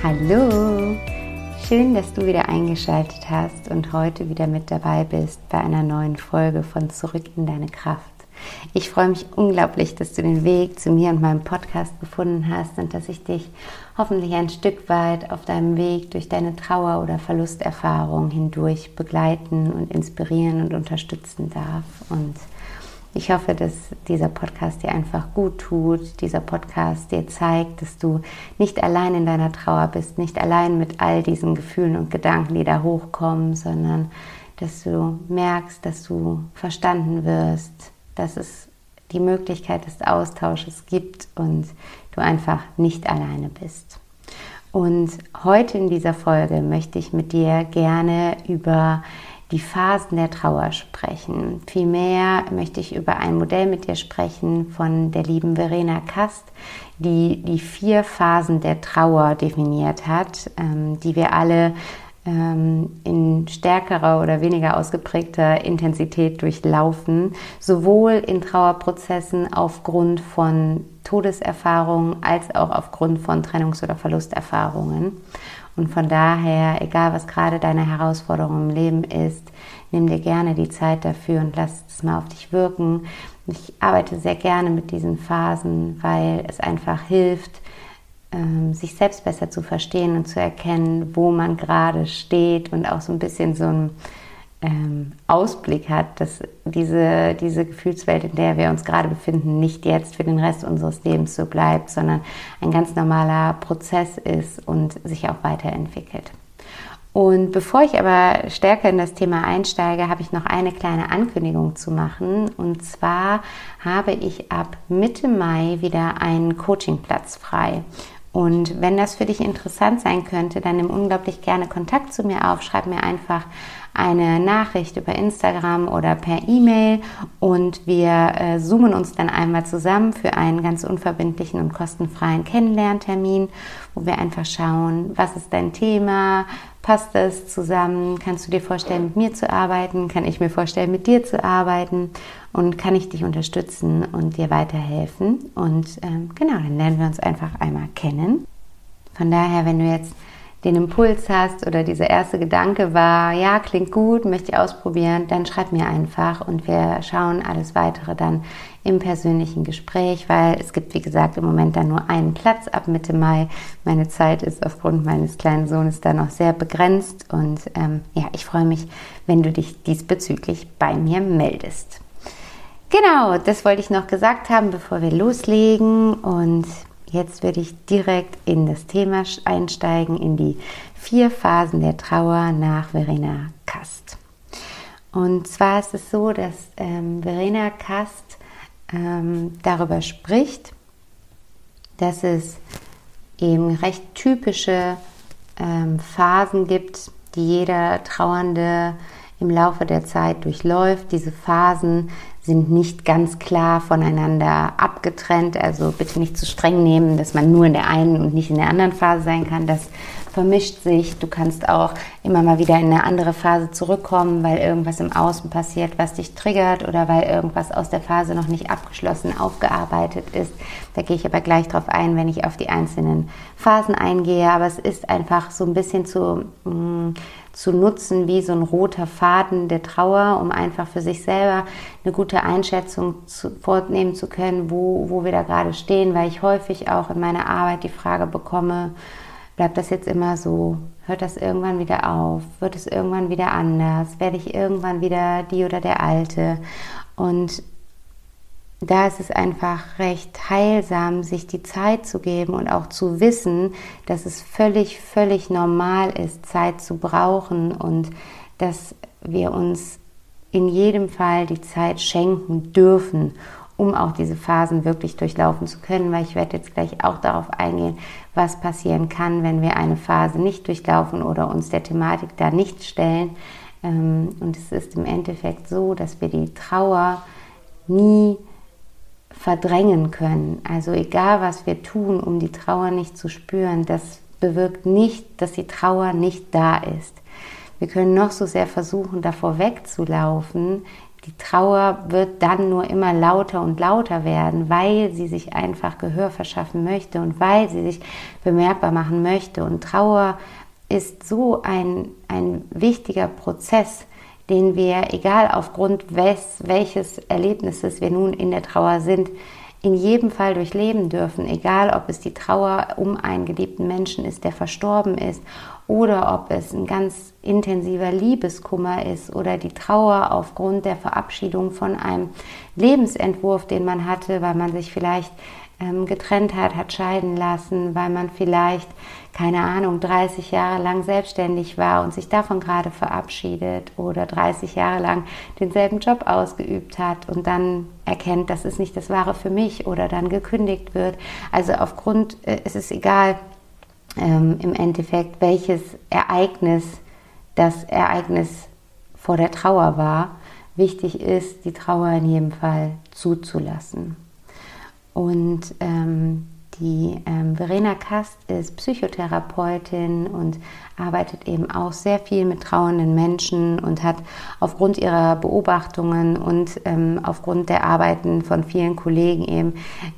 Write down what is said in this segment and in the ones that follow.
Hallo, schön, dass du wieder eingeschaltet hast und heute wieder mit dabei bist bei einer neuen Folge von Zurück in deine Kraft. Ich freue mich unglaublich, dass du den Weg zu mir und meinem Podcast gefunden hast und dass ich dich hoffentlich ein Stück weit auf deinem Weg durch deine Trauer- oder Verlusterfahrung hindurch begleiten und inspirieren und unterstützen darf. Und ich hoffe, dass dieser Podcast dir einfach gut tut, dieser Podcast dir zeigt, dass du nicht allein in deiner Trauer bist, nicht allein mit all diesen Gefühlen und Gedanken, die da hochkommen, sondern dass du merkst, dass du verstanden wirst, dass es die Möglichkeit des Austausches gibt und du einfach nicht alleine bist. Und heute in dieser Folge möchte ich mit dir gerne über die Phasen der Trauer sprechen. Vielmehr möchte ich über ein Modell mit dir sprechen von der lieben Verena Kast, die die vier Phasen der Trauer definiert hat, ähm, die wir alle ähm, in stärkerer oder weniger ausgeprägter Intensität durchlaufen, sowohl in Trauerprozessen aufgrund von Todeserfahrungen als auch aufgrund von Trennungs- oder Verlusterfahrungen. Und von daher, egal was gerade deine Herausforderung im Leben ist, nimm dir gerne die Zeit dafür und lass es mal auf dich wirken. Ich arbeite sehr gerne mit diesen Phasen, weil es einfach hilft, ähm, sich selbst besser zu verstehen und zu erkennen, wo man gerade steht und auch so ein bisschen so ein ähm, Ausblick hat, dass diese, diese Gefühlswelt, in der wir uns gerade befinden, nicht jetzt für den Rest unseres Lebens so bleibt, sondern ein ganz normaler Prozess ist und sich auch weiterentwickelt. Und bevor ich aber stärker in das Thema einsteige, habe ich noch eine kleine Ankündigung zu machen. Und zwar habe ich ab Mitte Mai wieder einen Coachingplatz frei. Und wenn das für dich interessant sein könnte, dann nimm unglaublich gerne Kontakt zu mir auf. Schreib mir einfach eine Nachricht über Instagram oder per E-Mail und wir äh, zoomen uns dann einmal zusammen für einen ganz unverbindlichen und kostenfreien Kennenlerntermin, wo wir einfach schauen, was ist dein Thema, passt es zusammen, kannst du dir vorstellen, mit mir zu arbeiten, kann ich mir vorstellen, mit dir zu arbeiten und kann ich dich unterstützen und dir weiterhelfen. Und ähm, genau, dann lernen wir uns einfach einmal kennen. Von daher, wenn du jetzt den Impuls hast oder dieser erste Gedanke war, ja, klingt gut, möchte ich ausprobieren, dann schreib mir einfach und wir schauen alles weitere dann im persönlichen Gespräch, weil es gibt, wie gesagt, im Moment dann nur einen Platz ab Mitte Mai. Meine Zeit ist aufgrund meines kleinen Sohnes da noch sehr begrenzt und ähm, ja, ich freue mich, wenn du dich diesbezüglich bei mir meldest. Genau, das wollte ich noch gesagt haben, bevor wir loslegen und Jetzt würde ich direkt in das Thema einsteigen, in die vier Phasen der Trauer nach Verena Kast. Und zwar ist es so, dass ähm, Verena Kast ähm, darüber spricht, dass es eben recht typische ähm, Phasen gibt, die jeder Trauernde im Laufe der Zeit durchläuft. Diese Phasen sind nicht ganz klar voneinander abgetrennt. Also bitte nicht zu streng nehmen, dass man nur in der einen und nicht in der anderen Phase sein kann. Das vermischt sich. Du kannst auch immer mal wieder in eine andere Phase zurückkommen, weil irgendwas im Außen passiert, was dich triggert oder weil irgendwas aus der Phase noch nicht abgeschlossen, aufgearbeitet ist. Da gehe ich aber gleich drauf ein, wenn ich auf die einzelnen Phasen eingehe. Aber es ist einfach so ein bisschen zu, mh, mm, zu nutzen wie so ein roter Faden der Trauer, um einfach für sich selber eine gute Einschätzung zu, vornehmen zu können, wo, wo wir da gerade stehen, weil ich häufig auch in meiner Arbeit die Frage bekomme, Bleibt das jetzt immer so? Hört das irgendwann wieder auf? Wird es irgendwann wieder anders? Werde ich irgendwann wieder die oder der Alte? Und da ist es einfach recht heilsam, sich die Zeit zu geben und auch zu wissen, dass es völlig, völlig normal ist, Zeit zu brauchen und dass wir uns in jedem Fall die Zeit schenken dürfen, um auch diese Phasen wirklich durchlaufen zu können, weil ich werde jetzt gleich auch darauf eingehen, was passieren kann, wenn wir eine Phase nicht durchlaufen oder uns der Thematik da nicht stellen. Ähm, und es ist im Endeffekt so, dass wir die Trauer nie verdrängen können. Also egal, was wir tun, um die Trauer nicht zu spüren, das bewirkt nicht, dass die Trauer nicht da ist. Wir können noch so sehr versuchen, davor wegzulaufen. Die Trauer wird dann nur immer lauter und lauter werden, weil sie sich einfach Gehör verschaffen möchte und weil sie sich bemerkbar machen möchte. Und Trauer ist so ein, ein wichtiger Prozess, den wir, egal aufgrund wes, welches Erlebnisses wir nun in der Trauer sind, in jedem Fall durchleben dürfen, egal ob es die Trauer um einen geliebten Menschen ist, der verstorben ist, oder ob es ein ganz intensiver Liebeskummer ist oder die Trauer aufgrund der Verabschiedung von einem Lebensentwurf, den man hatte, weil man sich vielleicht ähm, getrennt hat, hat scheiden lassen, weil man vielleicht, keine Ahnung, 30 Jahre lang selbstständig war und sich davon gerade verabschiedet oder 30 Jahre lang denselben Job ausgeübt hat und dann erkennt, das ist nicht das Wahre für mich oder dann gekündigt wird. Also aufgrund, äh, es ist egal ähm, im Endeffekt, welches Ereignis das Ereignis vor der Trauer war. Wichtig ist, die Trauer in jedem Fall zuzulassen. Und ähm, die ähm, Verena Kast ist Psychotherapeutin und arbeitet eben auch sehr viel mit trauernden Menschen und hat aufgrund ihrer Beobachtungen und ähm, aufgrund der Arbeiten von vielen Kollegen eben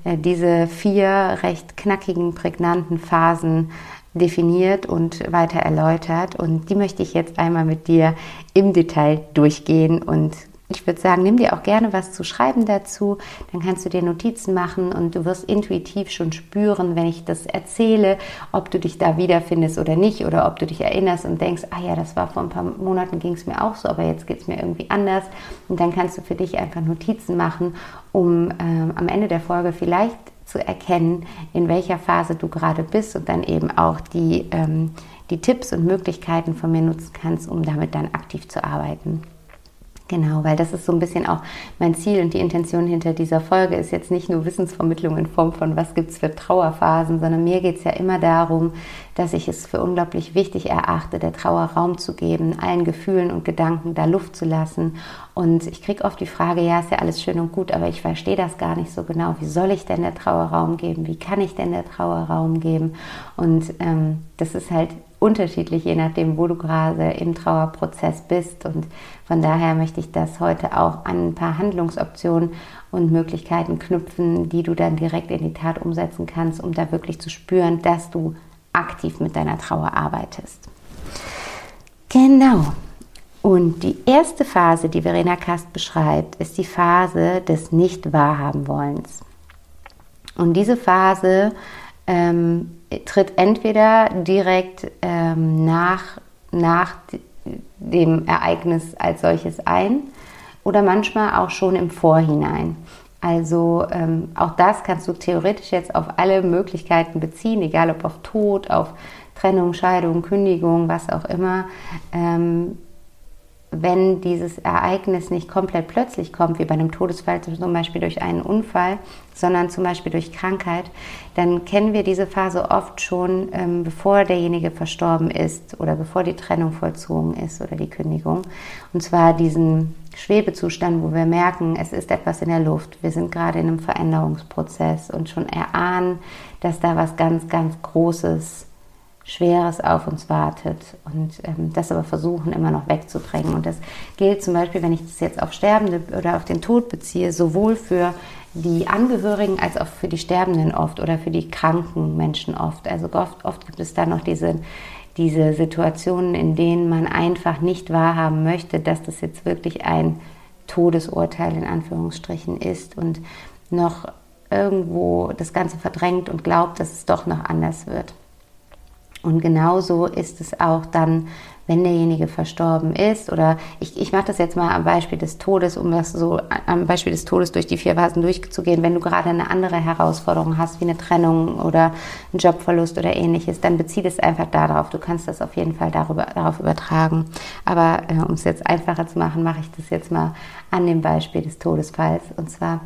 äh, diese vier recht knackigen, prägnanten Phasen definiert und weiter erläutert. Und die möchte ich jetzt einmal mit dir im Detail durchgehen und ich würde sagen, nimm dir auch gerne was zu schreiben dazu, dann kannst du dir Notizen machen und du wirst intuitiv schon spüren, wenn ich das erzähle, ob du dich da wiederfindest oder nicht oder ob du dich erinnerst und denkst, ah ja, das war vor ein paar Monaten ging es mir auch so, aber jetzt geht es mir irgendwie anders und dann kannst du für dich einfach Notizen machen, um ähm, am Ende der Folge vielleicht zu erkennen, in welcher Phase du gerade bist und dann eben auch die, ähm, die Tipps und Möglichkeiten von mir nutzen kannst, um damit dann aktiv zu arbeiten. Genau, weil das ist so ein bisschen auch mein Ziel und die Intention hinter dieser Folge ist jetzt nicht nur Wissensvermittlung in Form von, was gibt es für Trauerphasen, sondern mir geht es ja immer darum, dass ich es für unglaublich wichtig erachte, der Trauer Raum zu geben, allen Gefühlen und Gedanken da Luft zu lassen. Und ich kriege oft die Frage, ja, ist ja alles schön und gut, aber ich verstehe das gar nicht so genau. Wie soll ich denn der Trauer Raum geben? Wie kann ich denn der Trauer Raum geben? Und ähm, das ist halt unterschiedlich, je nachdem, wo du gerade im Trauerprozess bist. Und von daher möchte ich das heute auch an ein paar Handlungsoptionen und Möglichkeiten knüpfen, die du dann direkt in die Tat umsetzen kannst, um da wirklich zu spüren, dass du aktiv mit deiner Trauer arbeitest. Genau. Und die erste Phase, die Verena Kast beschreibt, ist die Phase des Nicht-Wahrhaben-Wollens. Und diese Phase ähm, tritt entweder direkt ähm, nach, nach dem Ereignis als solches ein oder manchmal auch schon im Vorhinein. Also ähm, auch das kannst du theoretisch jetzt auf alle Möglichkeiten beziehen, egal ob auf Tod, auf Trennung, Scheidung, Kündigung, was auch immer. Ähm, wenn dieses Ereignis nicht komplett plötzlich kommt, wie bei einem Todesfall zum Beispiel durch einen Unfall, sondern zum Beispiel durch Krankheit, dann kennen wir diese Phase oft schon, ähm, bevor derjenige verstorben ist oder bevor die Trennung vollzogen ist oder die Kündigung. Und zwar diesen Schwebezustand, wo wir merken, es ist etwas in der Luft, wir sind gerade in einem Veränderungsprozess und schon erahnen, dass da was ganz, ganz Großes Schweres auf uns wartet und ähm, das aber versuchen immer noch wegzudrängen. Und das gilt zum Beispiel, wenn ich das jetzt auf Sterbende oder auf den Tod beziehe, sowohl für die Angehörigen als auch für die Sterbenden oft oder für die kranken Menschen oft. Also oft, oft gibt es da noch diese, diese Situationen, in denen man einfach nicht wahrhaben möchte, dass das jetzt wirklich ein Todesurteil in Anführungsstrichen ist und noch irgendwo das Ganze verdrängt und glaubt, dass es doch noch anders wird. Und genauso ist es auch dann, wenn derjenige verstorben ist. Oder ich, ich mache das jetzt mal am Beispiel des Todes, um das so am Beispiel des Todes durch die vier Phasen durchzugehen. Wenn du gerade eine andere Herausforderung hast, wie eine Trennung oder einen Jobverlust oder ähnliches, dann bezieh das einfach darauf. Du kannst das auf jeden Fall darüber, darauf übertragen. Aber äh, um es jetzt einfacher zu machen, mache ich das jetzt mal an dem Beispiel des Todesfalls. Und zwar,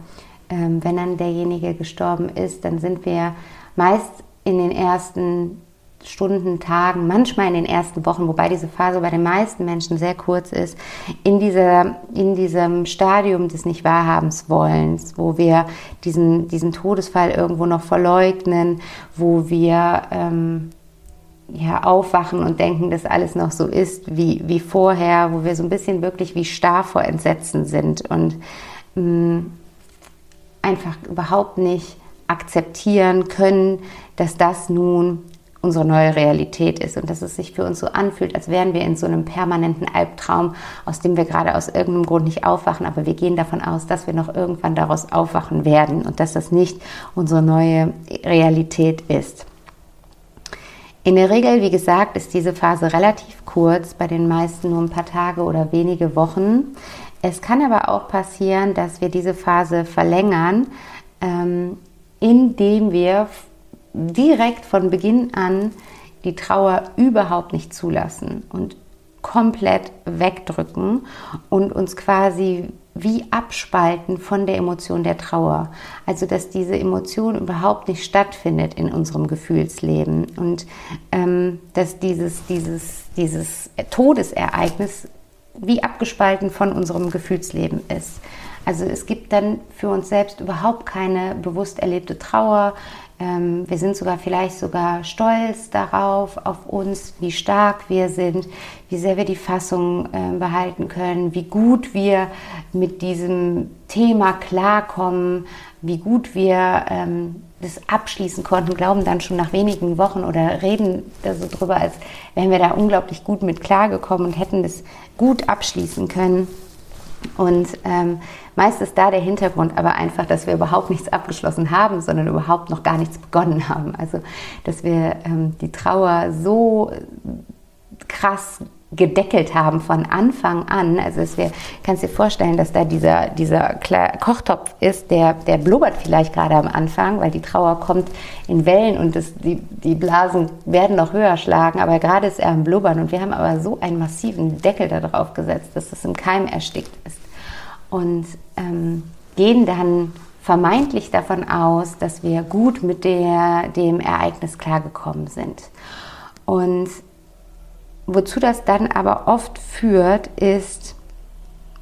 ähm, wenn dann derjenige gestorben ist, dann sind wir meist in den ersten Stunden, Tagen, manchmal in den ersten Wochen, wobei diese Phase bei den meisten Menschen sehr kurz ist, in, dieser, in diesem Stadium des Nicht-Wahrhabens-Wollens, wo wir diesen, diesen Todesfall irgendwo noch verleugnen, wo wir ähm, ja, aufwachen und denken, dass alles noch so ist wie, wie vorher, wo wir so ein bisschen wirklich wie starr vor Entsetzen sind und mh, mm, einfach überhaupt nicht akzeptieren können, dass das nun unsere neue Realität ist und dass es sich für uns so anfühlt, als wären wir in so einem permanenten Albtraum, aus dem wir gerade aus irgendeinem Grund nicht aufwachen, aber wir gehen davon aus, dass wir noch irgendwann daraus aufwachen werden und dass das nicht unsere neue Realität ist. In der Regel, wie gesagt, ist diese Phase relativ kurz, bei den meisten nur ein paar Tage oder wenige Wochen. Es kann aber auch passieren, dass wir diese Phase verlängern, ähm, indem wir direkt von Beginn an die Trauer überhaupt nicht zulassen und komplett wegdrücken und uns quasi wie abspalten von der Emotion der Trauer. Also dass diese Emotion überhaupt nicht stattfindet in unserem Gefühlsleben und ähm, dass dieses, dieses, dieses Todesereignis wie abgespalten von unserem Gefühlsleben ist. Also es gibt dann für uns selbst überhaupt keine bewusst erlebte Trauer, ähm, wir sind sogar vielleicht sogar stolz darauf, auf uns, wie stark wir sind, wie sehr wir die Fassung äh, behalten können, wie gut wir mit diesem Thema klarkommen, wie gut wir ähm, das abschließen konnten, glauben dann schon nach wenigen Wochen oder reden da so drüber, als wären wir da unglaublich gut mit klargekommen und hätten das gut abschließen können. Und ähm, meist ist da der Hintergrund aber einfach, dass wir überhaupt nichts abgeschlossen haben, sondern überhaupt noch gar nichts begonnen haben. Also, dass wir ähm, die Trauer so krass gedeckelt haben von Anfang an. Also es wär, kannst dir vorstellen, dass da dieser, dieser Kochtopf ist, der, der blubbert vielleicht gerade am Anfang, weil die Trauer kommt in Wellen und das, die, die Blasen werden noch höher schlagen, aber gerade ist er am Blubbern und wir haben aber so einen massiven Deckel darauf gesetzt, dass es im Keim erstickt ist und ähm, gehen dann vermeintlich davon aus, dass wir gut mit der, dem Ereignis klargekommen sind. Und wozu das dann aber oft führt, ist,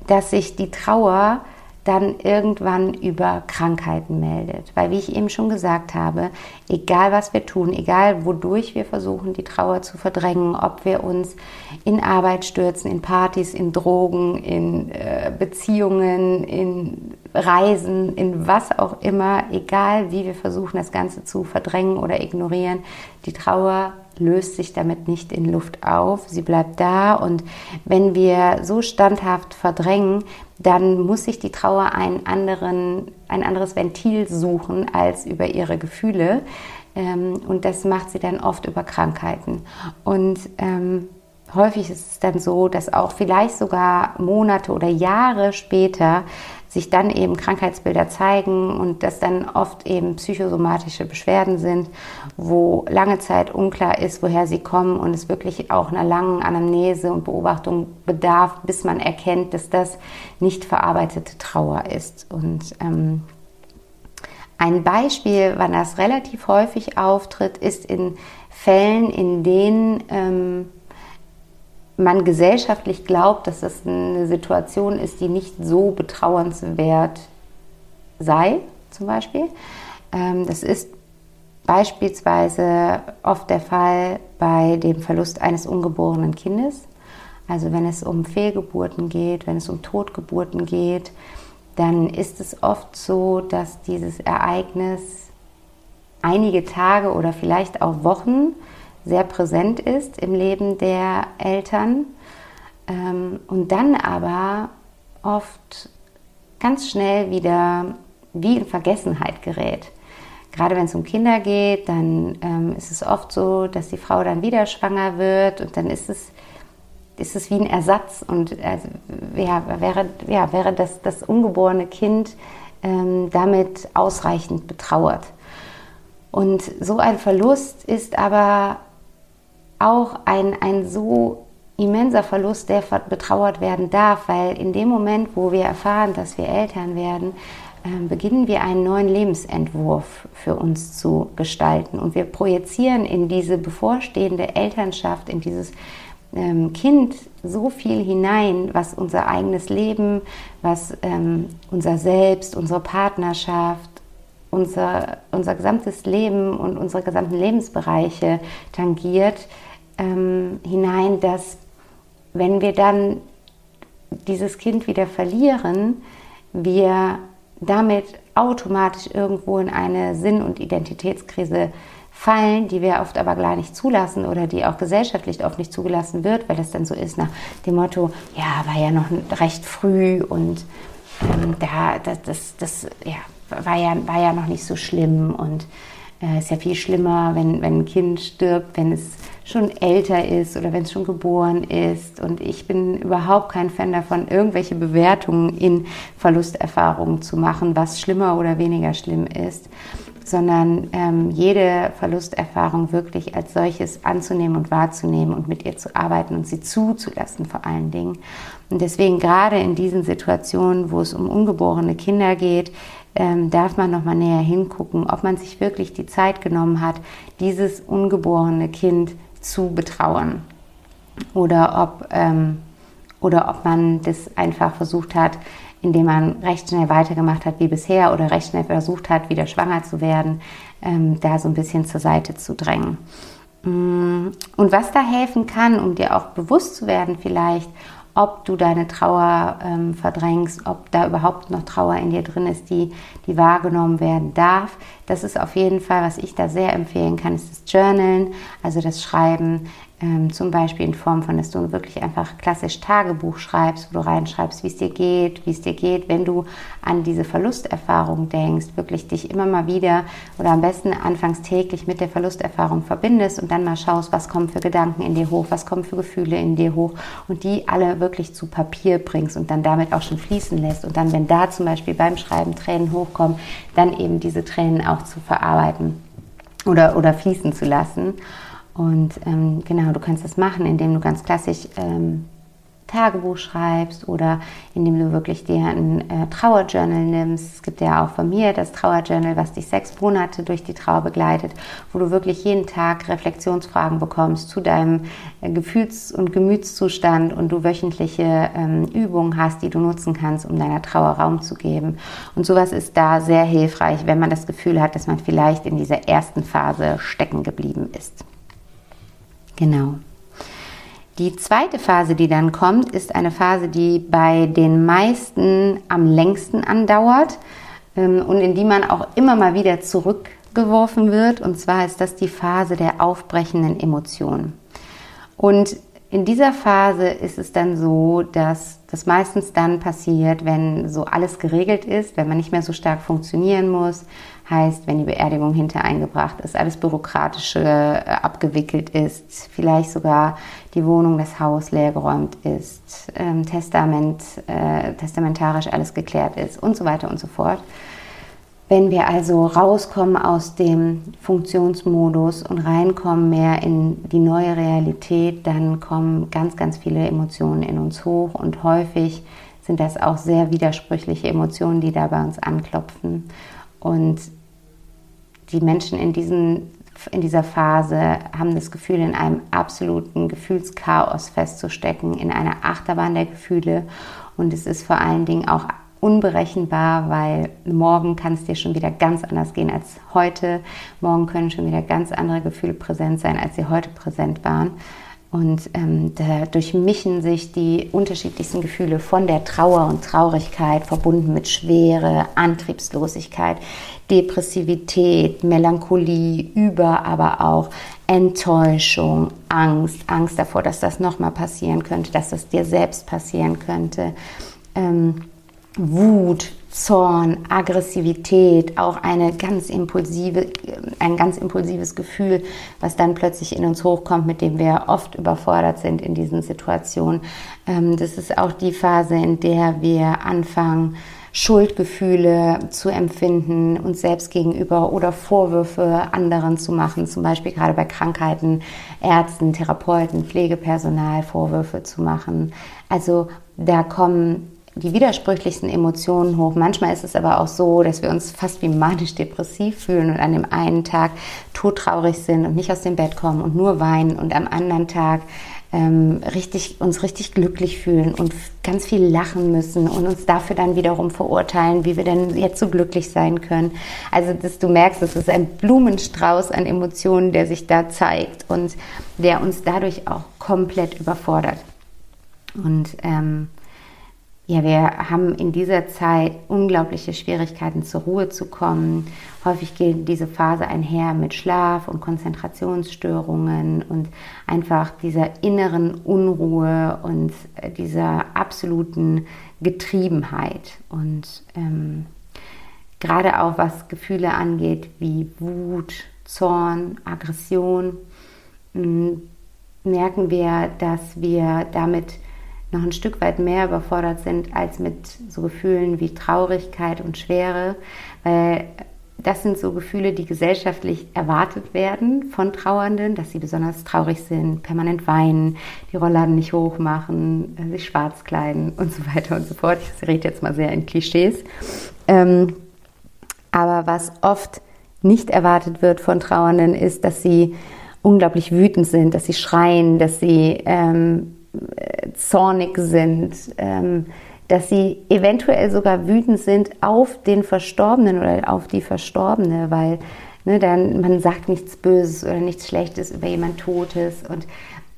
dass sich die Trauer dann irgendwann über Krankheiten meldet. Weil, wie ich eben schon gesagt habe, egal was wir tun, egal wodurch wir versuchen, die Trauer zu verdrängen, ob wir uns in Arbeit stürzen, in Partys, in Drogen, in äh, Beziehungen, in Reisen, in was auch immer, egal wie wir versuchen, das Ganze zu verdrängen oder ignorieren, die Trauer löst sich damit nicht in Luft auf, sie bleibt da. Und wenn wir so standhaft verdrängen, dann muss sich die Trauer einen anderen, ein anderes Ventil suchen als über ihre Gefühle. Ähm, und das macht sie dann oft über Krankheiten. Und ähm, häufig ist es dann so, dass auch vielleicht sogar Monate oder Jahre später sich dann eben Krankheitsbilder zeigen und das dann oft eben psychosomatische Beschwerden sind, wo lange Zeit unklar ist, woher sie kommen und es wirklich auch einer langen Anamnese und Beobachtung bedarf, bis man erkennt, dass das nicht verarbeitete Trauer ist. Und ähm, ein Beispiel, wann das relativ häufig auftritt, ist in Fällen, in denen ähm, man gesellschaftlich glaubt, dass das eine Situation ist, die nicht so betrauernswert sei, zum Beispiel. Ähm, das ist beispielsweise oft der Fall bei dem Verlust eines ungeborenen Kindes. Also wenn es um Fehlgeburten geht, wenn es um Totgeburten geht, dann ist es oft so, dass dieses Ereignis einige Tage oder vielleicht auch Wochen sehr präsent ist im Leben der Eltern ähm, und dann aber oft ganz schnell wieder wie in Vergessenheit gerät. gerade wenn es um Kinder geht, dann ähm, ist es oft so, dass die Frau dann wieder schwanger wird und dann ist es, ist es wie ein Ersatz und also, ja, wäre, ja, wäre das, das ungeborene Kind ähm, damit ausreichend betrauert. Und so ein Verlust ist aber auch ein, ein so immenser Verlust, der betrauert werden darf, weil in dem Moment, wo wir erfahren, dass wir Eltern werden, ähm, beginnen wir einen neuen Lebensentwurf für uns zu gestalten. Und wir projizieren in diese bevorstehende Elternschaft, in dieses ähm, Kind so viel hinein, was unser eigenes Leben, was ähm, unser Selbst, unsere Partnerschaft, unser, unser gesamtes Leben und unsere gesamten Lebensbereiche tangiert, ähm, hinein, dass wenn wir dann dieses Kind wieder verlieren, wir damit automatisch irgendwo in eine Sinn- und Identitätskrise fallen, die wir oft aber gar nicht zulassen oder die auch gesellschaftlich oft nicht zugelassen wird, weil das dann so ist nach dem Motto, ja, war ja noch recht früh und ähm, da, das, das, das ja, war, ja, war ja noch nicht so schlimm und äh, ist ja viel schlimmer, wenn, wenn ein Kind stirbt, wenn es schon älter ist oder wenn es schon geboren ist. Und ich bin überhaupt kein Fan davon, irgendwelche Bewertungen in Verlusterfahrungen zu machen, was schlimmer oder weniger schlimm ist, sondern ähm, jede Verlusterfahrung wirklich als solches anzunehmen und wahrzunehmen und mit ihr zu arbeiten und sie zuzulassen vor allen Dingen. Und deswegen gerade in diesen Situationen, wo es um ungeborene Kinder geht, ähm, darf man noch mal näher hingucken, ob man sich wirklich die Zeit genommen hat, dieses ungeborene Kind zu betrauern oder ob, ähm, oder ob man das einfach versucht hat, indem man recht schnell weitergemacht hat wie bisher oder recht schnell versucht hat, wieder schwanger zu werden, ähm, da so ein bisschen zur Seite zu drängen. Mm, und was da helfen kann, um dir auch bewusst zu werden vielleicht, ob du deine Trauer ähm, verdrängst, ob da überhaupt noch Trauer in dir drin ist, die, die wahrgenommen werden darf. Das ist auf jeden Fall, was ich da sehr empfehlen kann, ist das Journalen, also das Schreiben ähm, zum Beispiel in Form von, dass du wirklich einfach klassisch Tagebuch schreibst, wo du reinschreibst, wie es dir geht, wie es dir geht, wenn du an diese Verlusterfahrung denkst, wirklich dich immer mal wieder oder am besten anfangs täglich mit der Verlusterfahrung verbindest und dann mal schaust, was kommen für Gedanken in dir hoch, was kommen für Gefühle in dir hoch und die alle wirklich zu Papier bringst und dann damit auch schon fließen lässt und dann, wenn da zum Beispiel beim Schreiben Tränen hochkommen, dann eben diese Tränen auch zu verarbeiten oder, oder fließen zu lassen. Und ähm, genau, du kannst das machen, indem du ganz klassisch ähm, Tagebuch schreibst oder indem du wirklich dir ein äh, Trauerjournal nimmst. Es gibt ja auch von mir das Trauerjournal, was dich sechs Monate durch die Trauer begleitet, wo du wirklich jeden Tag Reflexionsfragen bekommst zu deinem äh, Gefühls- und Gemütszustand und du wöchentliche ähm, Übungen hast, die du nutzen kannst, um deiner Trauer Raum zu geben. Und sowas ist da sehr hilfreich, wenn man das Gefühl hat, dass man vielleicht in dieser ersten Phase stecken geblieben ist. Genau. Die zweite Phase, die dann kommt, ist eine Phase, die bei den meisten am längsten andauert ähm, und in die man auch immer mal wieder zurückgeworfen wird. Und zwar ist das die Phase der aufbrechenden Emotionen. Und in dieser Phase ist es dann so, dass das meistens dann passiert, wenn so alles geregelt ist, wenn man nicht mehr so stark funktionieren muss, heißt, wenn die Beerdigung hintereingebracht ist, alles Bürokratische äh, abgewickelt ist, vielleicht sogar die Wohnung, das Haus leergeräumt ist, ähm, Testament, äh, testamentarisch alles geklärt ist und so weiter und so fort. Wenn wir also rauskommen aus dem Funktionsmodus und reinkommen mehr in die neue Realität, dann kommen ganz, ganz viele Emotionen in uns hoch und häufig sind das auch sehr widersprüchliche Emotionen, die da bei uns anklopfen. Und die Menschen in, diesen, in dieser Phase haben das Gefühl, in einem absoluten Gefühlschaos festzustecken, in einer Achterbahn der Gefühle. Und es ist vor allen Dingen auch unberechenbar, weil morgen kann es dir schon wieder ganz anders gehen als heute. Morgen können schon wieder ganz andere Gefühle präsent sein, als sie heute präsent waren. Und ähm, da durchmischen sich die unterschiedlichsten Gefühle von der Trauer und Traurigkeit, verbunden mit Schwere, Antriebslosigkeit, Depressivität, Melancholie, über aber auch Enttäuschung, Angst, Angst davor, dass das nochmal passieren könnte, dass das dir selbst passieren könnte. Ähm, Wut, Zorn, Aggressivität, auch eine ganz impulsive, ein ganz impulsives Gefühl, was dann plötzlich in uns hochkommt, mit dem wir oft überfordert sind in diesen Situationen. Ähm, das ist auch die Phase, in der wir anfangen, Schuldgefühle zu empfinden, uns selbst gegenüber oder Vorwürfe anderen zu machen, zum Beispiel gerade bei Krankheiten, Ärzten, Therapeuten, Pflegepersonal Vorwürfe zu machen. Also da kommen die widersprüchlichsten Emotionen hoch. Manchmal ist es aber auch so, dass wir uns fast wie manisch-depressiv fühlen und an dem einen Tag todtraurig sind und nicht aus dem Bett kommen und nur weinen und am anderen Tag ähm, richtig, uns richtig glücklich fühlen und ganz viel lachen müssen und uns dafür dann wiederum verurteilen, wie wir denn jetzt so glücklich sein können. Also dass du merkst, es ist ein Blumenstrauß an Emotionen, der sich da zeigt und der uns dadurch auch komplett überfordert. Und ähm, ja, wir haben in dieser Zeit unglaubliche Schwierigkeiten zur Ruhe zu kommen. Häufig geht diese Phase einher mit Schlaf und Konzentrationsstörungen und einfach dieser inneren Unruhe und dieser absoluten Getriebenheit. Und ähm, gerade auch was Gefühle angeht wie Wut, Zorn, Aggression, merken wir, dass wir damit noch ein Stück weit mehr überfordert sind als mit so Gefühlen wie Traurigkeit und Schwere, weil das sind so Gefühle, die gesellschaftlich erwartet werden von Trauernden, dass sie besonders traurig sind, permanent weinen, die Rollladen nicht hochmachen, äh, sich schwarz kleiden und so weiter und so fort. Ich rede jetzt mal sehr in Klischees. Ähm, aber was oft nicht erwartet wird von Trauernden, ist, dass sie unglaublich wütend sind, dass sie schreien, dass sie ähm, zornig sind, ähm, dass sie eventuell sogar wütend sind auf den Verstorbenen oder auf die Verstorbene, weil ne, dann man sagt nichts Böses oder nichts Schlechtes über jemand Totes. Und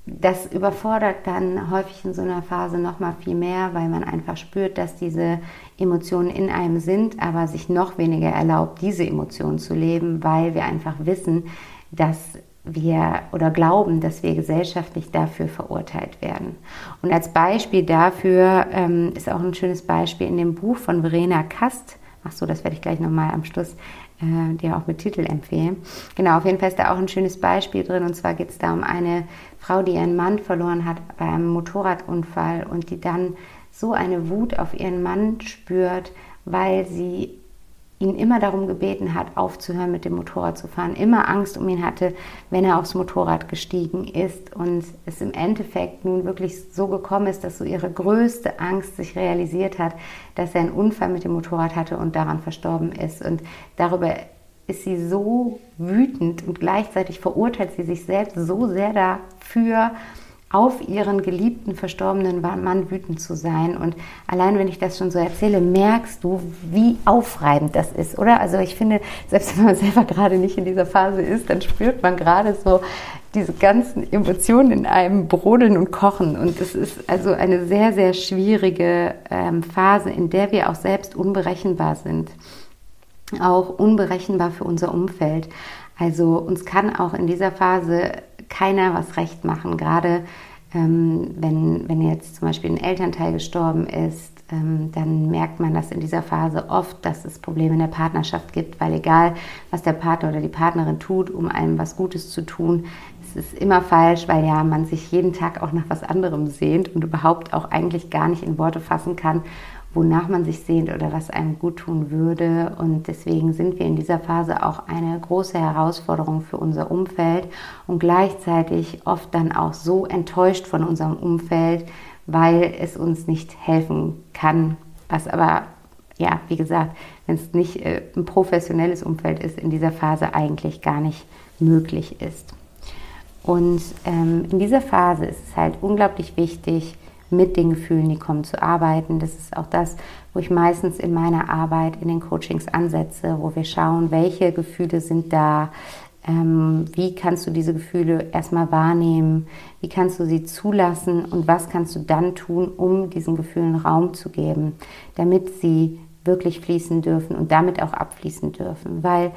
das überfordert dann häufig in so einer Phase noch mal viel mehr, weil man einfach spürt, dass diese Emotionen in einem sind, aber sich noch weniger erlaubt, diese Emotionen zu leben, weil wir einfach wissen, dass wir oder glauben, dass wir gesellschaftlich dafür verurteilt werden. Und als Beispiel dafür ähm, ist auch ein schönes Beispiel in dem Buch von Verena Kast. Ach so, das werde ich gleich nochmal am Schluss äh, dir auch mit Titel empfehlen. Genau, auf jeden Fall ist da auch ein schönes Beispiel drin. Und zwar geht es da um eine Frau, die ihren Mann verloren hat bei einem Motorradunfall und die dann so eine Wut auf ihren Mann spürt, weil sie ihn immer darum gebeten hat, aufzuhören mit dem Motorrad zu fahren, immer Angst um ihn hatte, wenn er aufs Motorrad gestiegen ist und es im Endeffekt nun wirklich so gekommen ist, dass so ihre größte Angst sich realisiert hat, dass er einen Unfall mit dem Motorrad hatte und daran verstorben ist. Und darüber ist sie so wütend und gleichzeitig verurteilt sie sich selbst so sehr dafür, auf ihren geliebten verstorbenen Mann wütend zu sein. Und allein wenn ich das schon so erzähle, merkst du, wie aufreibend das ist, oder? Also ich finde, selbst wenn man selber gerade nicht in dieser Phase ist, dann spürt man gerade so diese ganzen Emotionen in einem brodeln und kochen. Und es ist also eine sehr, sehr schwierige ähm, Phase, in der wir auch selbst unberechenbar sind. Auch unberechenbar für unser Umfeld. Also uns kann auch in dieser Phase keiner was recht machen. Gerade ähm, wenn, wenn jetzt zum Beispiel ein Elternteil gestorben ist, ähm, dann merkt man das in dieser Phase oft, dass es Probleme in der Partnerschaft gibt, weil egal, was der Partner oder die Partnerin tut, um einem was Gutes zu tun, es ist immer falsch, weil ja man sich jeden Tag auch nach was anderem sehnt und überhaupt auch eigentlich gar nicht in Worte fassen kann, wonach man sich sehnt oder was einem gut tun würde. Und deswegen sind wir in dieser Phase auch eine große Herausforderung für unser Umfeld und gleichzeitig oft dann auch so enttäuscht von unserem Umfeld, weil es uns nicht helfen kann. Was aber, ja, wie gesagt, wenn es nicht äh, ein professionelles Umfeld ist, in dieser Phase eigentlich gar nicht möglich ist. Und ähm, in dieser Phase ist es halt unglaublich wichtig, mit den Gefühlen, die kommen, zu arbeiten. Das ist auch das, wo ich meistens in meiner Arbeit, in den Coachings ansetze, wo wir schauen, welche Gefühle sind da, ähm, wie kannst du diese Gefühle erstmal wahrnehmen, wie kannst du sie zulassen und was kannst du dann tun, um diesen Gefühlen Raum zu geben, damit sie wirklich fließen dürfen und damit auch abfließen dürfen. Weil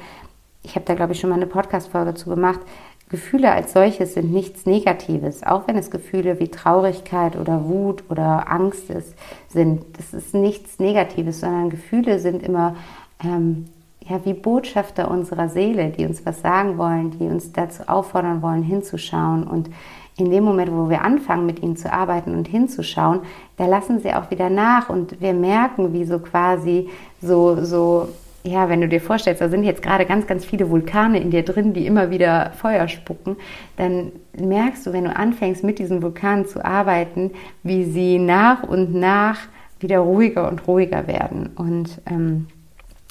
ich habe da, glaube ich, schon mal eine Podcast-Folge zu gemacht. Gefühle als solches sind nichts Negatives, auch wenn es Gefühle wie Traurigkeit oder Wut oder Angst ist, sind. Das ist nichts Negatives, sondern Gefühle sind immer ähm, ja, wie Botschafter unserer Seele, die uns was sagen wollen, die uns dazu auffordern wollen, hinzuschauen. Und in dem Moment, wo wir anfangen, mit ihnen zu arbeiten und hinzuschauen, da lassen sie auch wieder nach und wir merken, wie so quasi so, so ja, wenn du dir vorstellst, da sind jetzt gerade ganz, ganz viele Vulkane in dir drin, die immer wieder Feuer spucken, dann merkst du, wenn du anfängst, mit diesen Vulkanen zu arbeiten, wie sie nach und nach wieder ruhiger und ruhiger werden und ähm,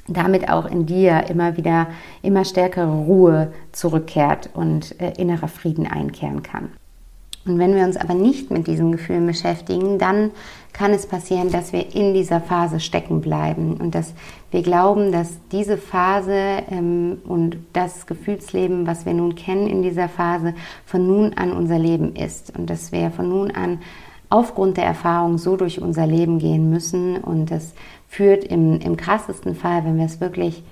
damit auch in dir immer wieder immer stärkere Ruhe zurückkehrt und äh, innerer Frieden einkehren kann. Und wenn wir uns aber nicht mit diesen Gefühlen beschäftigen, dann kann es passieren, dass wir in dieser Phase stecken bleiben. Und dass wir glauben, dass diese Phase ähm, und das Gefühlsleben, was wir nun kennen in dieser Phase, von nun an unser Leben ist. Und dass wir von nun an aufgrund der Erfahrung so durch unser Leben gehen müssen. Und das führt im, im krassesten Fall, wenn wir es wirklich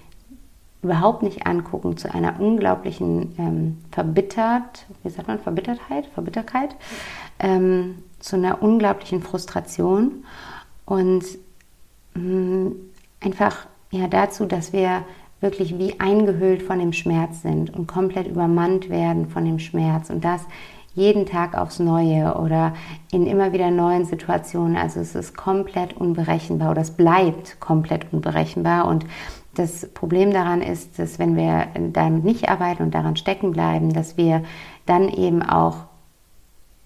überhaupt nicht angucken, zu einer unglaublichen ähm, Verbittert, wie sagt man, Verbittertheit, Verbitterkeit, ähm, zu einer unglaublichen Frustration und mh, mm, einfach ja dazu, dass wir wirklich wie eingehüllt von dem Schmerz sind und komplett übermannt werden von dem Schmerz und das jeden Tag aufs Neue oder in immer wieder neuen Situationen. Also es ist komplett unberechenbar oder es bleibt komplett unberechenbar und das Problem daran ist, dass wenn wir damit nicht arbeiten und daran stecken bleiben, dass wir dann eben auch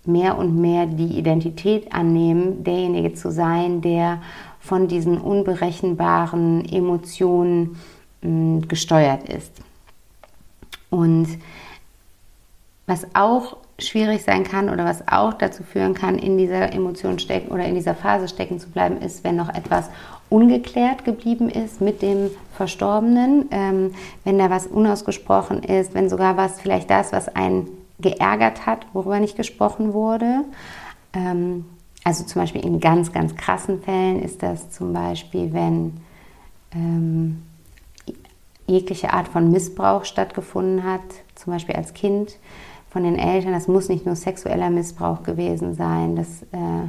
mehr und mehr die Identität annehmen, derjenige zu sein, der von diesen unberechenbaren Emotionen mh, gesteuert ist. Und was auch schwierig sein kann oder was auch dazu führen kann, in dieser Emotion stecken oder in dieser Phase stecken zu bleiben, ist, wenn noch etwas ungeklärt geblieben ist mit dem Verstorbenen, ähm, wenn da was unausgesprochen ist, wenn sogar was vielleicht das, was einen geärgert hat, worüber nicht gesprochen wurde. Ähm, also zum Beispiel in ganz, ganz krassen Fällen ist das zum Beispiel, wenn ähm, jegliche Art von Missbrauch stattgefunden hat, zum Beispiel als Kind von den Eltern. Das muss nicht nur sexueller Missbrauch gewesen sein, das äh,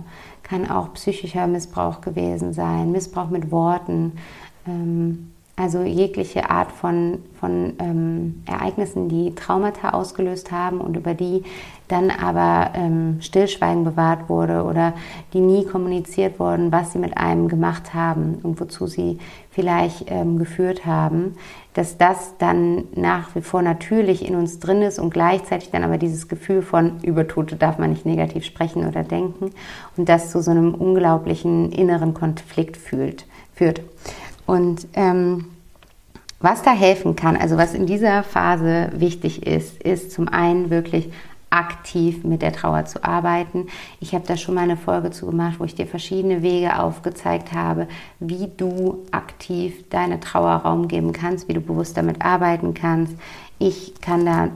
kann auch psychischer Missbrauch gewesen sein, Missbrauch mit Worten. Ähm, also jegliche Art von, von ähm, Ereignissen, die Traumata ausgelöst haben und über die dann aber ähm, Stillschweigen bewahrt wurde oder die nie kommuniziert wurden, was sie mit einem gemacht haben und wozu sie vielleicht ähm, geführt haben, dass das dann nach wie vor natürlich in uns drin ist und gleichzeitig dann aber dieses Gefühl von über Tote darf man nicht negativ sprechen oder denken und das zu so einem unglaublichen inneren Konflikt fühlt, führt. Und ähm, was da helfen kann, also was in dieser Phase wichtig ist, ist zum einen wirklich aktiv mit der Trauer zu arbeiten. Ich habe da schon mal eine Folge zu gemacht, wo ich dir verschiedene Wege aufgezeigt habe, wie du aktiv deine Trauer Raum geben kannst, wie du bewusst damit arbeiten kannst. Ich kann da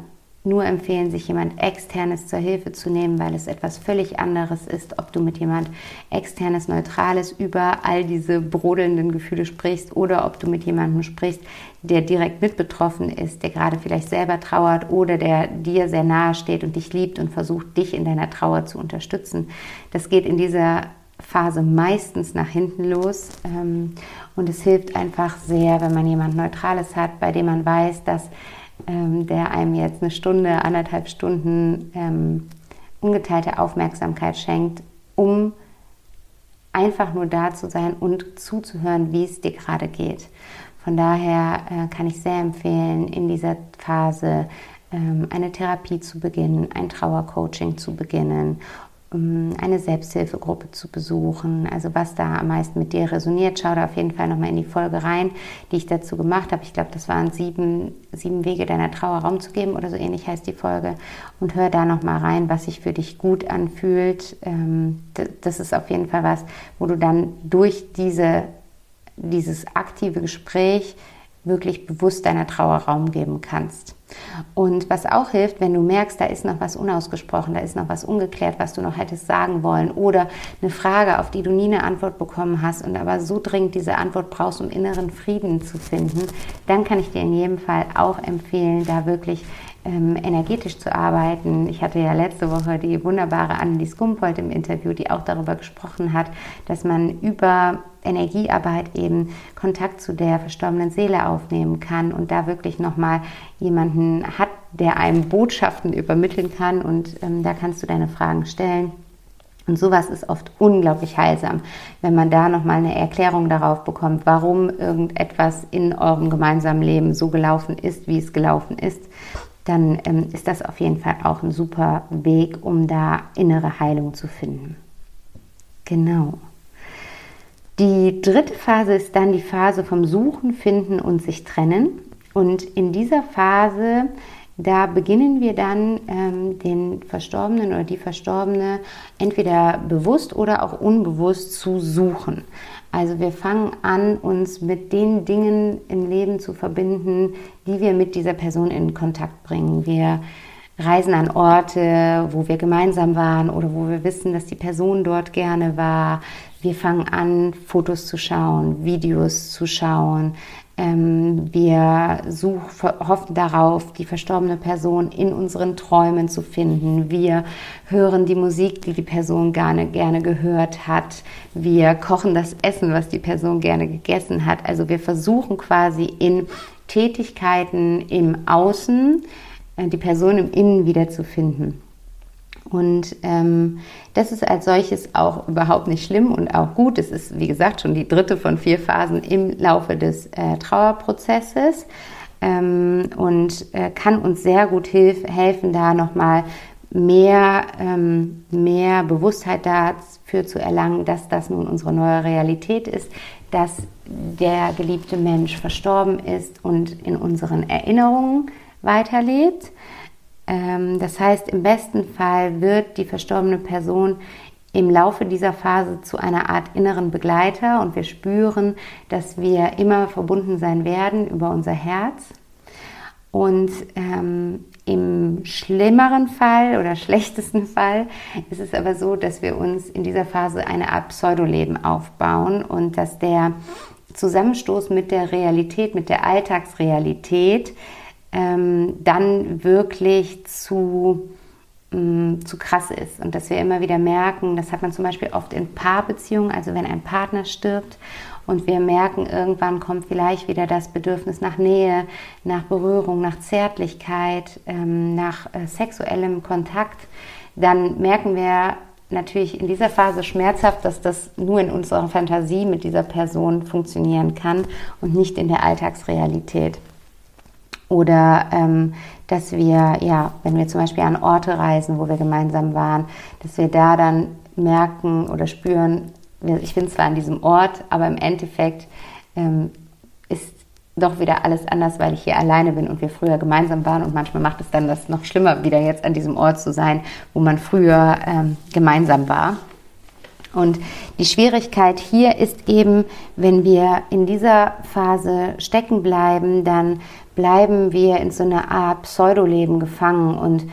nur empfehlen, sich jemand externes zur Hilfe zu nehmen, weil es etwas völlig anderes ist, ob du mit jemand externes, neutrales über all diese brodelnden Gefühle sprichst oder ob du mit jemandem sprichst, der direkt mit betroffen ist, der gerade vielleicht selber trauert oder der dir sehr nahe steht und dich liebt und versucht, dich in deiner Trauer zu unterstützen. Das geht in dieser Phase meistens nach hinten los. Ähm, und es hilft einfach sehr, wenn man jemand Neutrales hat, bei dem man weiß, dass ähm, der einem jetzt eine Stunde, anderthalb Stunden ähm, ungeteilte Aufmerksamkeit schenkt, um einfach nur da zu sein und zuzuhören, wie es dir gerade geht. Von daher äh, kann ich sehr empfehlen, in dieser Phase ähm, eine Therapie zu beginnen, ein Trauercoaching zu beginnen eine Selbsthilfegruppe zu besuchen. Also was da am meisten mit dir resoniert, schau da auf jeden Fall nochmal in die Folge rein, die ich dazu gemacht habe. Ich glaube, das waren sieben, sieben Wege deiner Trauer Raum zu geben oder so ähnlich heißt die Folge. Und hör da nochmal rein, was sich für dich gut anfühlt. Ähm, das ist auf jeden Fall was, wo du dann durch diese, dieses aktive Gespräch wirklich bewusst deiner Trauer Raum geben kannst. Und was auch hilft, wenn du merkst, da ist noch was unausgesprochen, da ist noch was ungeklärt, was du noch hättest sagen wollen oder eine Frage, auf die du nie eine Antwort bekommen hast und aber so dringend diese Antwort brauchst, um inneren Frieden zu finden, dann kann ich dir in jedem Fall auch empfehlen, da wirklich ähm, energetisch zu arbeiten. Ich hatte ja letzte Woche die wunderbare Annelies Gumpold im Interview, die auch darüber gesprochen hat, dass man über Energiearbeit eben Kontakt zu der verstorbenen Seele aufnehmen kann und da wirklich nochmal jemanden hat, der einem Botschaften übermitteln kann und ähm, da kannst du deine Fragen stellen. Und sowas ist oft unglaublich heilsam, wenn man da nochmal eine Erklärung darauf bekommt, warum irgendetwas in eurem gemeinsamen Leben so gelaufen ist, wie es gelaufen ist dann ähm, ist das auf jeden Fall auch ein super Weg, um da innere Heilung zu finden. Genau. Die dritte Phase ist dann die Phase vom Suchen, Finden und sich trennen. Und in dieser Phase, da beginnen wir dann ähm, den Verstorbenen oder die Verstorbene entweder bewusst oder auch unbewusst zu suchen. Also wir fangen an, uns mit den Dingen im Leben zu verbinden, die wir mit dieser Person in Kontakt bringen. Wir reisen an Orte, wo wir gemeinsam waren oder wo wir wissen, dass die Person dort gerne war. Wir fangen an, Fotos zu schauen, Videos zu schauen, wir such, hoffen darauf, die verstorbene Person in unseren Träumen zu finden. Wir hören die Musik, die die Person gerne, gerne gehört hat. Wir kochen das Essen, was die Person gerne gegessen hat. Also wir versuchen quasi in Tätigkeiten im Außen äh, die Person im Innen wiederzufinden. Und ähm, das ist als solches auch überhaupt nicht schlimm und auch gut. Es ist, wie gesagt, schon die dritte von vier Phasen im Laufe des äh, Trauerprozesses ähm, und äh, kann uns sehr gut hilf helfen, da nochmal mehr, ähm, mehr Bewusstheit dafür zu erlangen, dass das nun unsere neue Realität ist, dass der geliebte Mensch verstorben ist und in unseren Erinnerungen weiterlebt. Ähm, das heißt, im besten Fall wird die verstorbene Person im Laufe dieser Phase zu einer Art inneren Begleiter und wir spüren, dass wir immer verbunden sein werden über unser Herz. Und ähm, im schlimmeren Fall oder schlechtesten Fall ist es aber so, dass wir uns in dieser Phase eine Art Pseudoleben aufbauen und dass der Zusammenstoß mit der Realität, mit der Alltagsrealität, ähm, dann wirklich zu, ähm, zu krass ist. Und dass wir immer wieder merken, das hat man zum Beispiel oft in Paarbeziehungen, also wenn ein Partner stirbt und wir merken, irgendwann kommt vielleicht wieder das Bedürfnis nach Nähe, nach Berührung, nach Zärtlichkeit, ähm, nach äh, sexuellem Kontakt, dann merken wir natürlich in dieser Phase schmerzhaft, dass das nur in unserer Fantasie mit dieser Person funktionieren kann und nicht in der Alltagsrealität. Oder ähm, dass wir, ja, wenn wir zum Beispiel an Orte reisen, wo wir gemeinsam waren, dass wir da dann merken oder spüren, ich bin zwar an diesem Ort, aber im Endeffekt ähm, ist doch wieder alles anders, weil ich hier alleine bin und wir früher gemeinsam waren. Und manchmal macht es dann das noch schlimmer, wieder jetzt an diesem Ort zu sein, wo man früher ähm, gemeinsam war. Und die Schwierigkeit hier ist eben, wenn wir in dieser Phase stecken bleiben, dann bleiben wir in so einer Art Pseudoleben gefangen und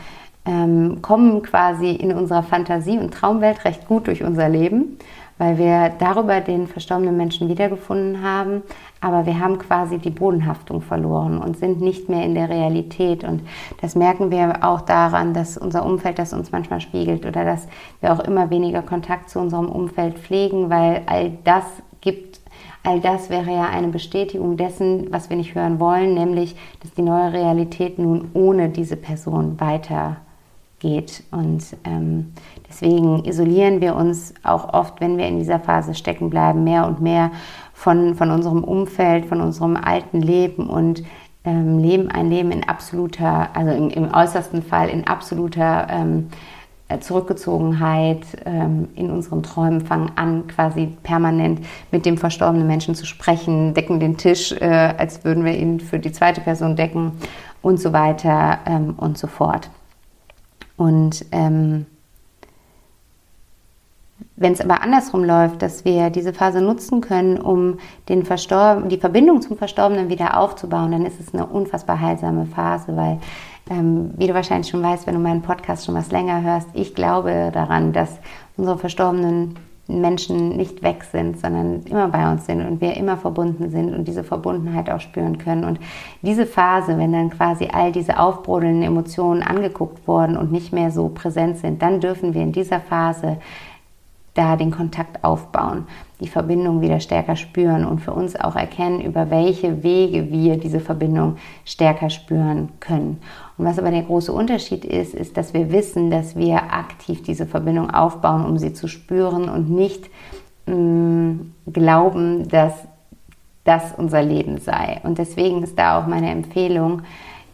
ähm, kommen quasi in unserer Fantasie- und Traumwelt recht gut durch unser Leben weil wir darüber den verstorbenen Menschen wiedergefunden haben, aber wir haben quasi die Bodenhaftung verloren und sind nicht mehr in der Realität. Und das merken wir auch daran, dass unser Umfeld das uns manchmal spiegelt oder dass wir auch immer weniger Kontakt zu unserem Umfeld pflegen, weil all das gibt All das wäre ja eine Bestätigung dessen, was wir nicht hören wollen, nämlich, dass die neue Realität nun ohne diese Person weiter geht. Und ähm, deswegen isolieren wir uns auch oft, wenn wir in dieser Phase stecken bleiben, mehr und mehr von, von unserem Umfeld, von unserem alten Leben und ähm, leben ein Leben in absoluter, also im, im äußersten Fall in absoluter ähm, Zurückgezogenheit ähm, in unseren Träumen, fangen an, quasi permanent mit dem verstorbenen Menschen zu sprechen, decken den Tisch, äh, als würden wir ihn für die zweite Person decken und so weiter ähm, und so fort. Und ähm, wenn es aber andersrum läuft, dass wir diese Phase nutzen können, um den Verstorben, die Verbindung zum Verstorbenen wieder aufzubauen, dann ist es eine unfassbar heilsame Phase, weil, ähm, wie du wahrscheinlich schon weißt, wenn du meinen Podcast schon was länger hörst, ich glaube daran, dass unsere Verstorbenen Menschen nicht weg sind, sondern immer bei uns sind und wir immer verbunden sind und diese Verbundenheit auch spüren können. Und diese Phase, wenn dann quasi all diese aufbrodelnden Emotionen angeguckt wurden und nicht mehr so präsent sind, dann dürfen wir in dieser Phase da den Kontakt aufbauen, die Verbindung wieder stärker spüren und für uns auch erkennen, über welche Wege wir diese Verbindung stärker spüren können. Und was aber der große Unterschied ist, ist, dass wir wissen, dass wir aktiv diese Verbindung aufbauen, um sie zu spüren und nicht mh, mm, glauben, dass das unser Leben sei. Und deswegen ist da auch meine Empfehlung,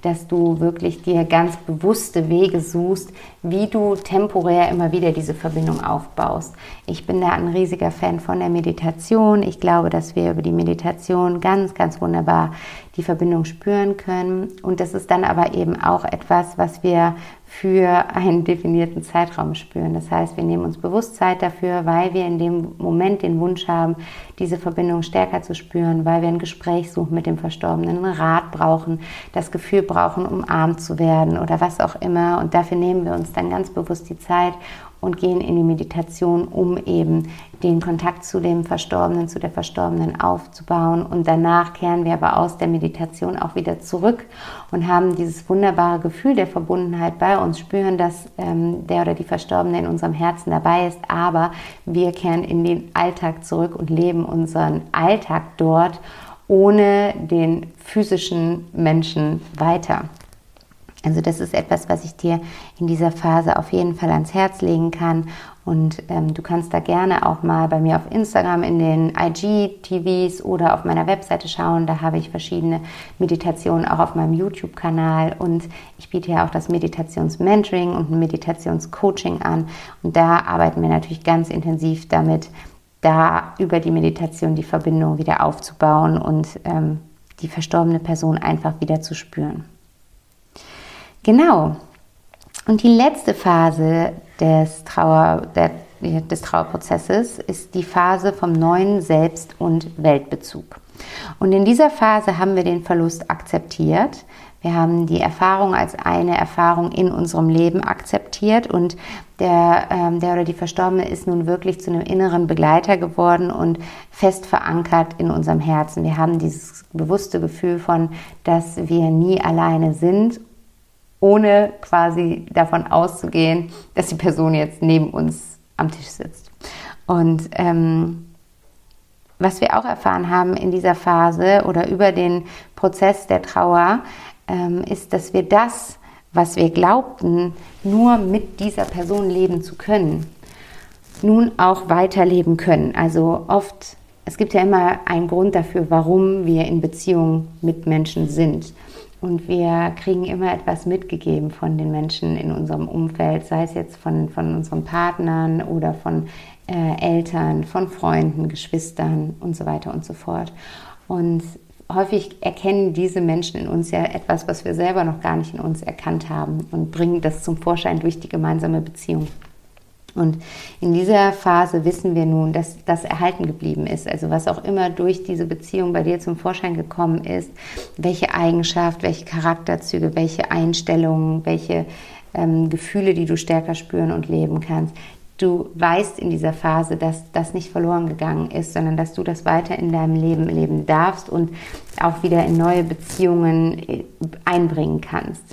dass du wirklich dir ganz bewusste Wege suchst, wie du temporär immer wieder diese Verbindung aufbaust. Ich bin da ein riesiger Fan von der Meditation. Ich glaube, dass wir über die Meditation ganz, ganz wunderbar die Verbindung spüren können. Und das ist dann aber eben auch etwas, was wir für einen definierten Zeitraum spüren. Das heißt, wir nehmen uns bewusst Zeit dafür, weil wir in dem Moment den Wunsch haben, diese Verbindung stärker zu spüren, weil wir ein Gespräch suchen mit dem Verstorbenen, einen Rat brauchen, das Gefühl brauchen, umarmt zu werden oder was auch immer. Und dafür nehmen wir uns dann ganz bewusst die Zeit und gehen in die Meditation, um eben den Kontakt zu dem Verstorbenen, zu der Verstorbenen aufzubauen. Und danach kehren wir aber aus der Meditation auch wieder zurück und haben dieses wunderbare Gefühl der Verbundenheit bei uns, spüren, dass ähm, der oder die Verstorbene in unserem Herzen dabei ist, aber wir kehren in den Alltag zurück und leben unseren Alltag dort ohne den physischen Menschen weiter. Also das ist etwas, was ich dir in dieser Phase auf jeden Fall ans Herz legen kann. Und ähm, du kannst da gerne auch mal bei mir auf Instagram in den IG-TVs oder auf meiner Webseite schauen. Da habe ich verschiedene Meditationen auch auf meinem YouTube-Kanal. Und ich biete ja auch das Meditations-Mentoring und Meditations-Coaching an. Und da arbeiten wir natürlich ganz intensiv damit, da über die Meditation die Verbindung wieder aufzubauen und ähm, die verstorbene Person einfach wieder zu spüren. Genau. Und die letzte Phase des, Trauer, der, des Trauerprozesses ist die Phase vom neuen Selbst- und Weltbezug. Und in dieser Phase haben wir den Verlust akzeptiert. Wir haben die Erfahrung als eine Erfahrung in unserem Leben akzeptiert und der, ähm, der oder die Verstorbene ist nun wirklich zu einem inneren Begleiter geworden und fest verankert in unserem Herzen. Wir haben dieses bewusste Gefühl von, dass wir nie alleine sind ohne quasi davon auszugehen, dass die Person jetzt neben uns am Tisch sitzt. Und ähm, was wir auch erfahren haben in dieser Phase oder über den Prozess der Trauer, ähm, ist, dass wir das, was wir glaubten, nur mit dieser Person leben zu können, nun auch weiterleben können. Also oft, es gibt ja immer einen Grund dafür, warum wir in Beziehung mit Menschen sind. Und wir kriegen immer etwas mitgegeben von den Menschen in unserem Umfeld, sei es jetzt von, von unseren Partnern oder von äh, Eltern, von Freunden, Geschwistern und so weiter und so fort. Und häufig erkennen diese Menschen in uns ja etwas, was wir selber noch gar nicht in uns erkannt haben und bringen das zum Vorschein durch die gemeinsame Beziehung. Und in dieser Phase wissen wir nun, dass das erhalten geblieben ist. Also was auch immer durch diese Beziehung bei dir zum Vorschein gekommen ist, welche Eigenschaft, welche Charakterzüge, welche Einstellungen, welche ähm, Gefühle, die du stärker spüren und leben kannst. Du weißt in dieser Phase, dass das nicht verloren gegangen ist, sondern dass du das weiter in deinem Leben leben darfst und auch wieder in neue Beziehungen äh, einbringen kannst.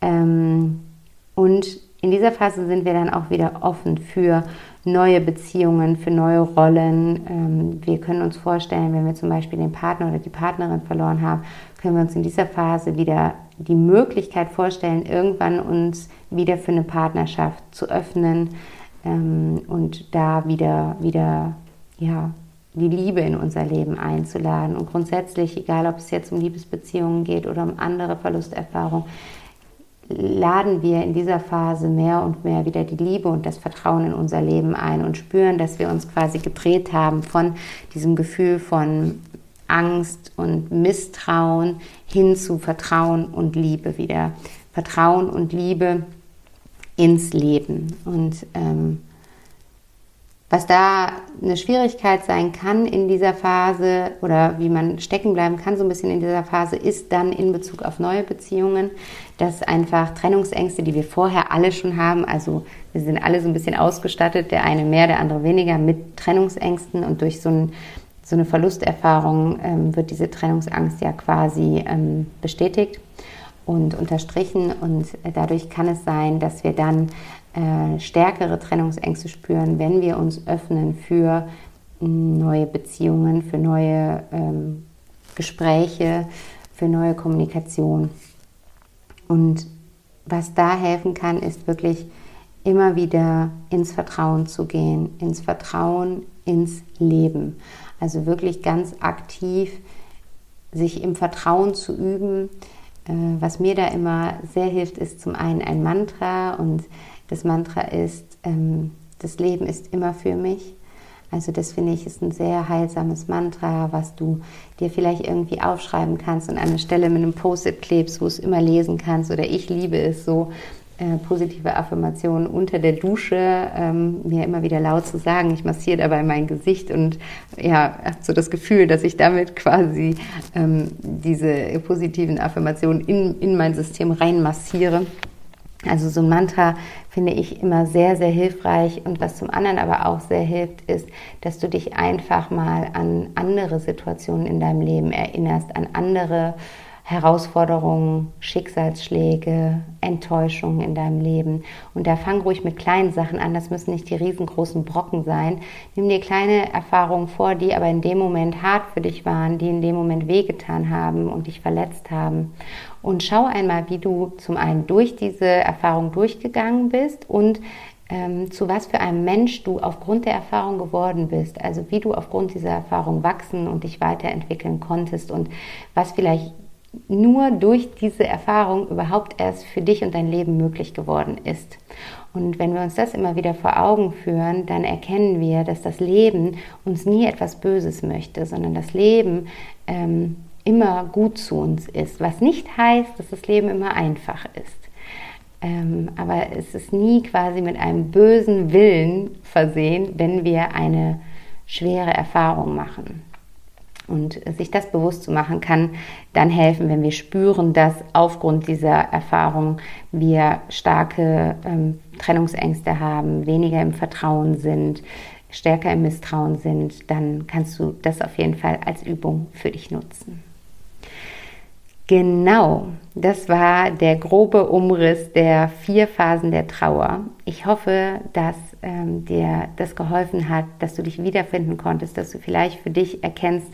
Ähm, und in dieser Phase sind wir dann auch wieder offen für neue Beziehungen, für neue Rollen. Ähm, wir können uns vorstellen, wenn wir zum Beispiel den Partner oder die Partnerin verloren haben, können wir uns in dieser Phase wieder die Möglichkeit vorstellen, irgendwann uns wieder für eine Partnerschaft zu öffnen ähm, und da wieder, wieder, ja, die Liebe in unser Leben einzuladen. Und grundsätzlich, egal ob es jetzt um Liebesbeziehungen geht oder um andere Verlusterfahrungen, laden wir in dieser Phase mehr und mehr wieder die Liebe und das Vertrauen in unser Leben ein und spüren, dass wir uns quasi gedreht haben von diesem Gefühl von Angst und Misstrauen hin zu Vertrauen und Liebe wieder. Vertrauen und Liebe ins Leben. Und ähm, was da eine Schwierigkeit sein kann in dieser Phase oder wie man stecken bleiben kann so ein bisschen in dieser Phase, ist dann in Bezug auf neue Beziehungen, dass einfach Trennungsängste, die wir vorher alle schon haben, also wir sind alle so ein bisschen ausgestattet, der eine mehr, der andere weniger, mit Trennungsängsten und durch so, ein, so eine Verlusterfahrung ähm, wird diese Trennungsangst ja quasi ähm, bestätigt und unterstrichen und dadurch kann es sein, dass wir dann äh, stärkere Trennungsängste spüren, wenn wir uns öffnen für neue Beziehungen, für neue ähm, Gespräche, für neue Kommunikation. Und was da helfen kann, ist wirklich immer wieder ins Vertrauen zu gehen, ins Vertrauen, ins Leben. Also wirklich ganz aktiv sich im Vertrauen zu üben. Äh, was mir da immer sehr hilft, ist zum einen ein Mantra und das Mantra ist, ähm, das Leben ist immer für mich. Also das finde ich ist ein sehr heilsames Mantra, was du dir vielleicht irgendwie aufschreiben kannst und an eine Stelle mit einem Post-it klebst, wo es immer lesen kannst. Oder ich liebe es so, äh, positive Affirmationen unter der Dusche ähm, mir immer wieder laut zu sagen. Ich massiere dabei mein Gesicht und ja, habe so das Gefühl, dass ich damit quasi ähm, diese positiven Affirmationen in, in mein System reinmassiere. Also so ein Mantra finde ich immer sehr, sehr hilfreich. Und was zum anderen aber auch sehr hilft, ist, dass du dich einfach mal an andere Situationen in deinem Leben erinnerst, an andere Herausforderungen, Schicksalsschläge, Enttäuschungen in deinem Leben. Und da fang ruhig mit kleinen Sachen an. Das müssen nicht die riesengroßen Brocken sein. Nimm dir kleine Erfahrungen vor, die aber in dem Moment hart für dich waren, die in dem Moment wehgetan haben und dich verletzt haben. Und schau einmal, wie du zum einen durch diese Erfahrung durchgegangen bist und ähm, zu was für einem Mensch du aufgrund der Erfahrung geworden bist. Also wie du aufgrund dieser Erfahrung wachsen und dich weiterentwickeln konntest und was vielleicht nur durch diese Erfahrung überhaupt erst für dich und dein Leben möglich geworden ist. Und wenn wir uns das immer wieder vor Augen führen, dann erkennen wir, dass das Leben uns nie etwas Böses möchte, sondern das Leben ähm, immer gut zu uns ist. Was nicht heißt, dass das Leben immer einfach ist. Ähm, aber es ist nie quasi mit einem bösen Willen versehen, wenn wir eine schwere Erfahrung machen. Und sich das bewusst zu machen, kann dann helfen, wenn wir spüren, dass aufgrund dieser Erfahrung wir starke ähm, Trennungsängste haben, weniger im Vertrauen sind, stärker im Misstrauen sind, dann kannst du das auf jeden Fall als Übung für dich nutzen. Genau, das war der grobe Umriss der vier Phasen der Trauer. Ich hoffe, dass ähm, dir das geholfen hat, dass du dich wiederfinden konntest, dass du vielleicht für dich erkennst,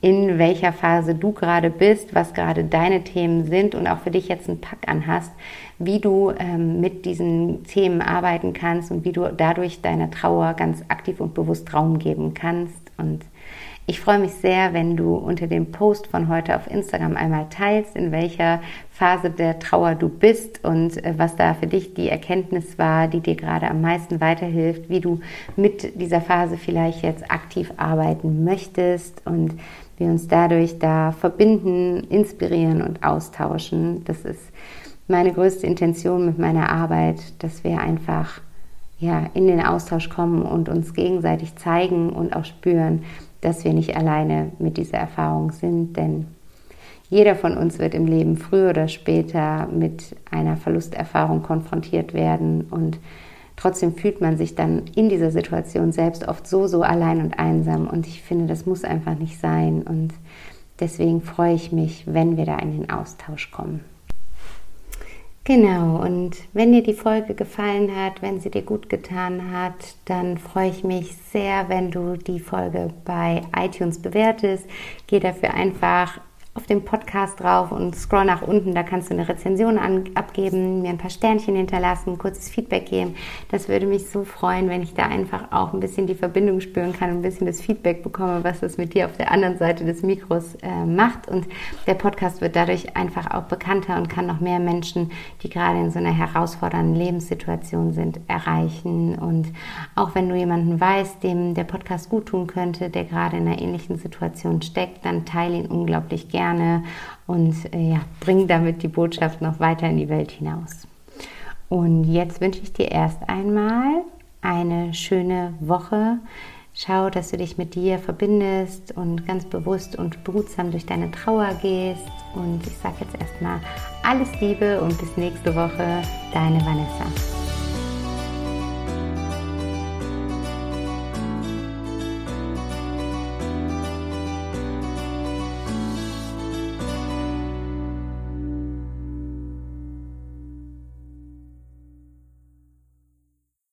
in welcher Phase du gerade bist, was gerade deine Themen sind und auch für dich jetzt einen Pack an hast, wie du ähm, mit diesen Themen arbeiten kannst und wie du dadurch deiner Trauer ganz aktiv und bewusst Raum geben kannst. Und ich freue mich sehr, wenn du unter dem Post von heute auf Instagram einmal teilst, in welcher Phase der Trauer du bist und äh, was da für dich die Erkenntnis war, die dir gerade am meisten weiterhilft, wie du mit dieser Phase vielleicht jetzt aktiv arbeiten möchtest und wir uns dadurch da verbinden, inspirieren und austauschen. Das ist meine größte Intention mit meiner Arbeit, dass wir einfach ja, in den Austausch kommen und uns gegenseitig zeigen und auch spüren, dass wir nicht alleine mit dieser Erfahrung sind, denn jeder von uns wird im Leben früher oder später mit einer Verlusterfahrung konfrontiert werden. Und trotzdem fühlt man sich dann in dieser Situation selbst oft so, so allein und einsam. Und ich finde, das muss einfach nicht sein. Und deswegen freue ich mich, wenn wir da in den Austausch kommen. Genau, und wenn dir die Folge gefallen hat, wenn sie dir gut getan hat, dann freue ich mich sehr, wenn du die Folge bei iTunes bewertest. Geh dafür einfach auf den Podcast drauf und scroll nach unten. Da kannst du eine Rezension an, abgeben, mir ein paar Sternchen hinterlassen, kurzes Feedback geben. Das würde mich so freuen, wenn ich da einfach auch ein bisschen die Verbindung spüren kann, ein bisschen das Feedback bekomme, was das mit dir auf der anderen Seite des Mikros äh, macht. Und der Podcast wird dadurch einfach auch bekannter und kann noch mehr Menschen, die gerade in so einer herausfordernden Lebenssituation sind, erreichen. Und auch wenn du jemanden weißt, dem der Podcast gut tun könnte, der gerade in einer ähnlichen Situation steckt, dann teile ihn unglaublich gerne gerne und äh, ja, bring damit die Botschaft noch weiter in die Welt hinaus. Und jetzt wünsche ich dir erst einmal eine schöne Woche, Schau, dass du dich mit dir verbindest und ganz bewusst und behutsam durch deine Trauer gehst. Und ich sage jetzt erstmal alles Liebe und bis nächste Woche, deine Vanessa.